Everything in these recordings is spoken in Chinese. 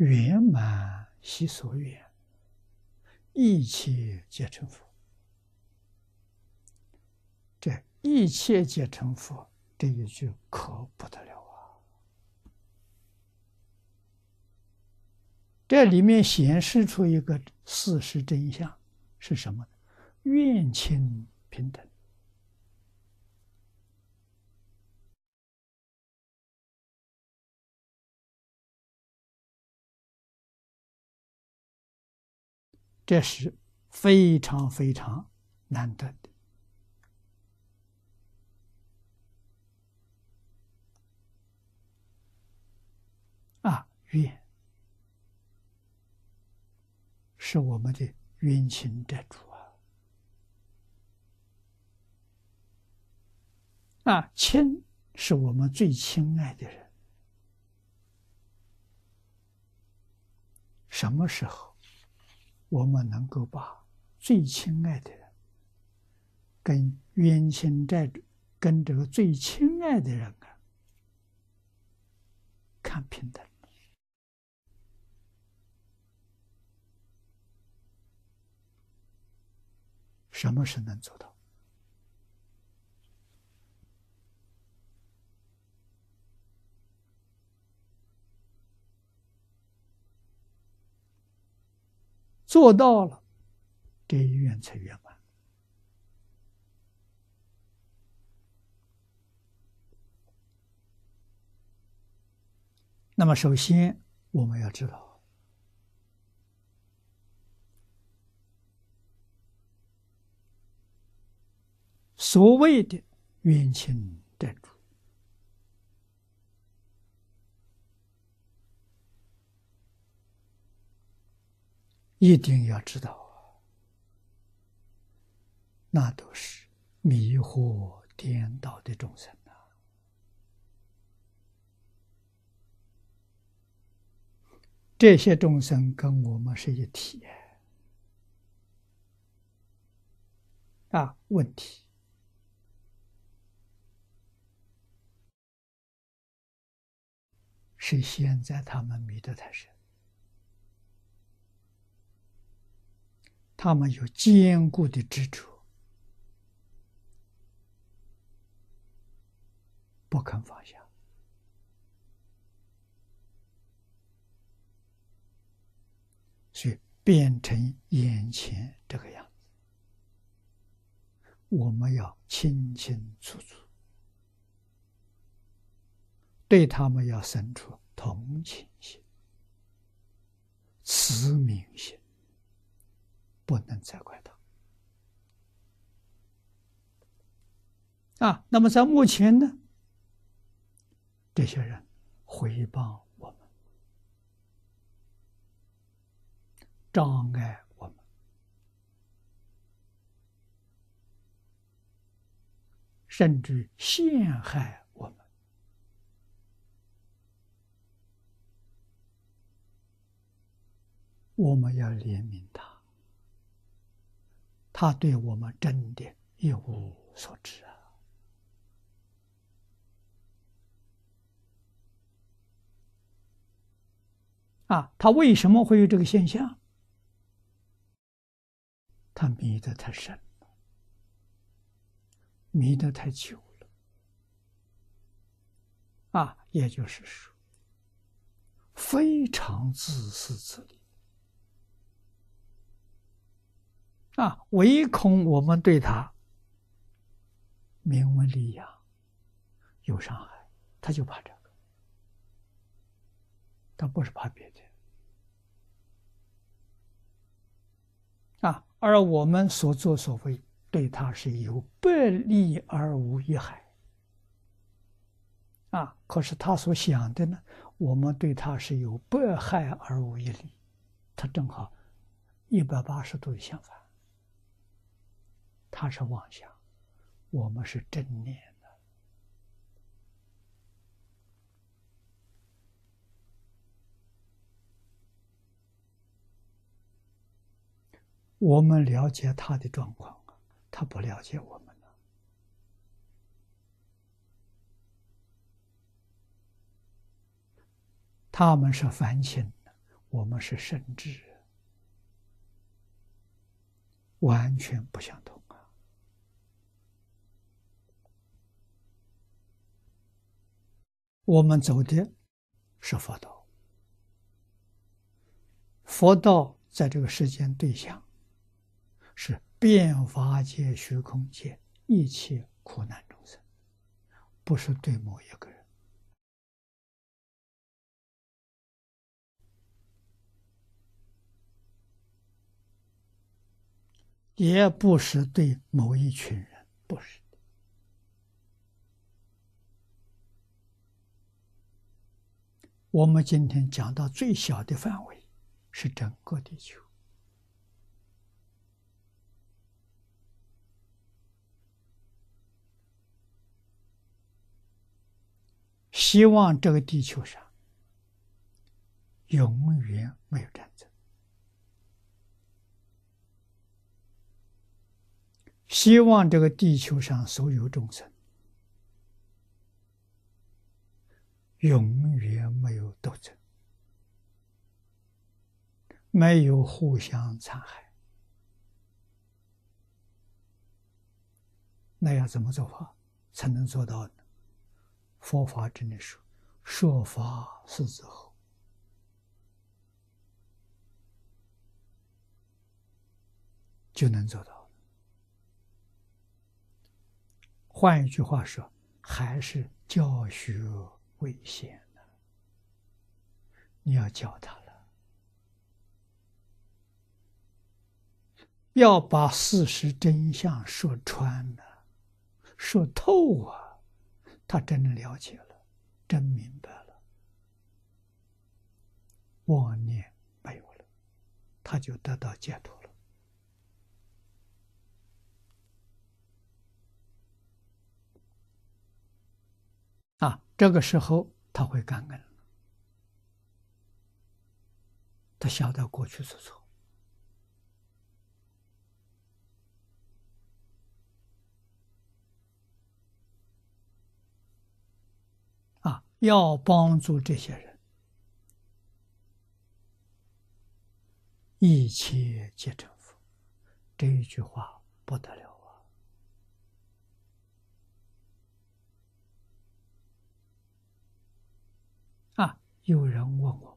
圆满悉所愿，一切皆成佛。这一切皆成佛这一句可不得了啊！这里面显示出一个事实真相是什么？愿亲平等。这是非常非常难得的啊！愿是我们的冤亲债主啊！啊，亲是我们最亲爱的人，什么时候？我们能够把最亲爱的人跟冤亲债主、跟这个最亲爱的人啊看平等，什么是能做到？做到了，这一愿才圆满。那么，首先我们要知道，所谓的冤亲债主。一定要知道，那都是迷惑颠倒的众生啊！这些众生跟我们是一体啊！问题是现在他们迷得太深。他们有坚固的执着，不肯放下，所以变成眼前这个样子。我们要清清楚楚，对他们要生出同情心、慈悯心。不能责怪他啊！那么在目前呢，这些人回报我们，障碍我们，甚至陷害我们，我们要怜悯他。他对我们真的一无所知啊！啊，他为什么会有这个现象？他迷得太深了，迷得太久了。啊，也就是说，非常自私自利。啊，唯恐我们对他名闻利养有伤害，他就怕这个，他不是怕别的。啊，而我们所作所为对他是有百利而无一害。啊，可是他所想的呢，我们对他是有百害而无一利，他正好一百八十度的相反。他是妄想，我们是正念的。我们了解他的状况他不了解我们他们是凡情，我们是圣智，完全不相同我们走的是佛道，佛道在这个世间对象是变法界、虚空界一切苦难众生，不是对某一个人。也不是对某一群人，不是我们今天讲到最小的范围，是整个地球。希望这个地球上永远没有战争。希望这个地球上所有众生永远斗争，没有互相残害。那要怎么做法才能做到呢？佛法真的说：“说法是之后，就能做到。”换一句话说，还是教学为先。你要教他了，要把事实真相说穿了，说透啊，他真的了解了，真明白了，妄念没有了，他就得到解脱了。啊，这个时候他会感恩，他晓得过去是错，啊，要帮助这些人，一切皆成佛，这一句话不得了啊。有人问我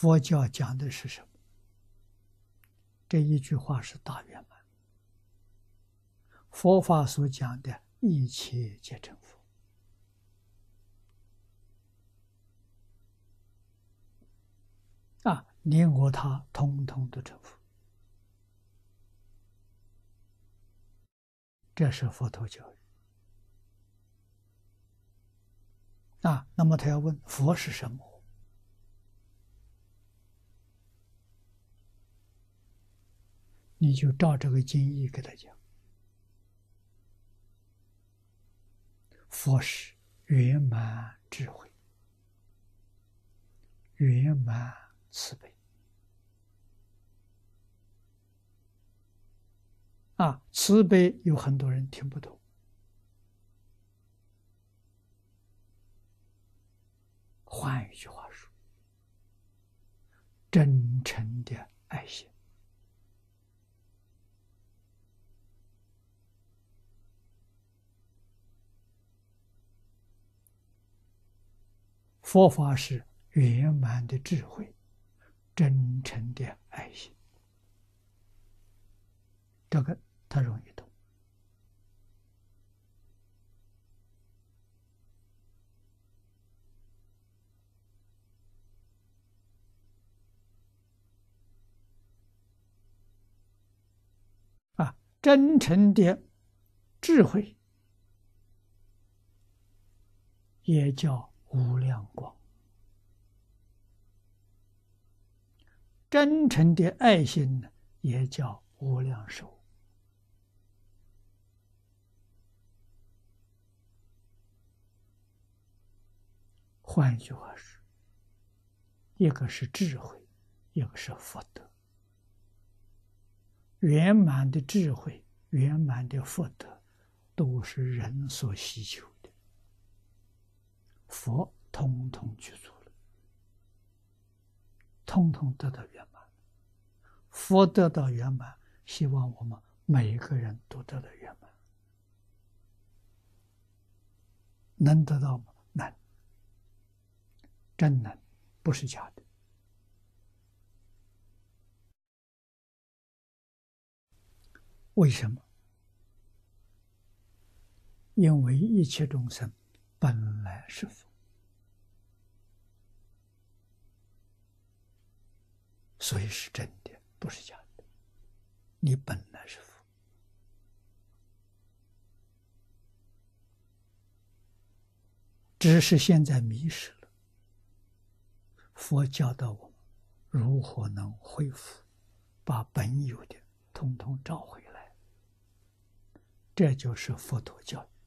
佛教讲的是什么？这一句话是大圆满。佛法所讲的一切皆成佛啊，你我他通通都成佛，这是佛陀教育。啊，那么他要问佛是什么？你就照这个经义给他讲：佛是圆满智慧，圆满慈悲。啊，慈悲有很多人听不懂。换一句话说，真诚的爱心。佛法是圆满的智慧，真诚的爱心，这个他容易懂啊。真诚的智慧，也叫无量光；真诚的爱心呢，也叫无量寿。换句话说，一个是智慧，一个是福德。圆满的智慧，圆满的福德，都是人所希求。佛通通具足了，通通得到圆满。佛得到圆满，希望我们每一个人都得到圆满。能得到吗？能，真能，不是假的。为什么？因为一切众生本来是佛，所以是真的，不是假的。你本来是佛，只是现在迷失了。佛教导我们如何能恢复，把本有的通通找回来。这就是佛陀教育。